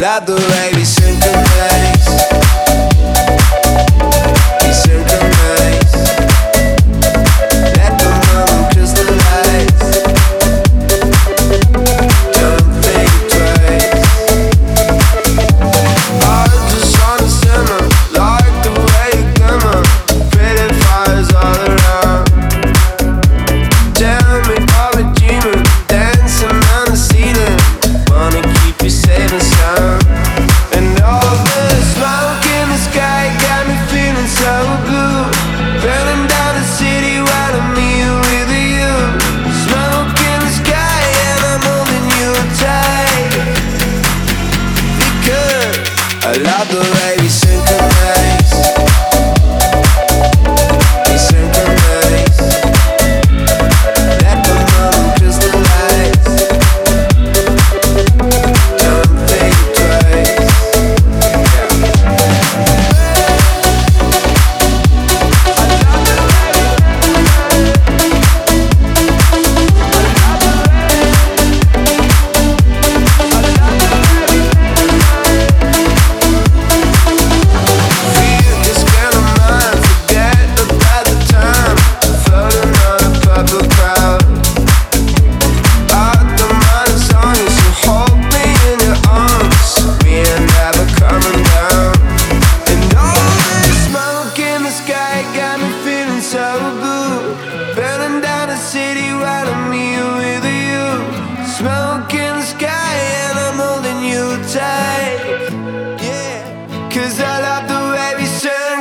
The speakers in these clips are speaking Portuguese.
love the way we I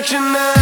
Tonight.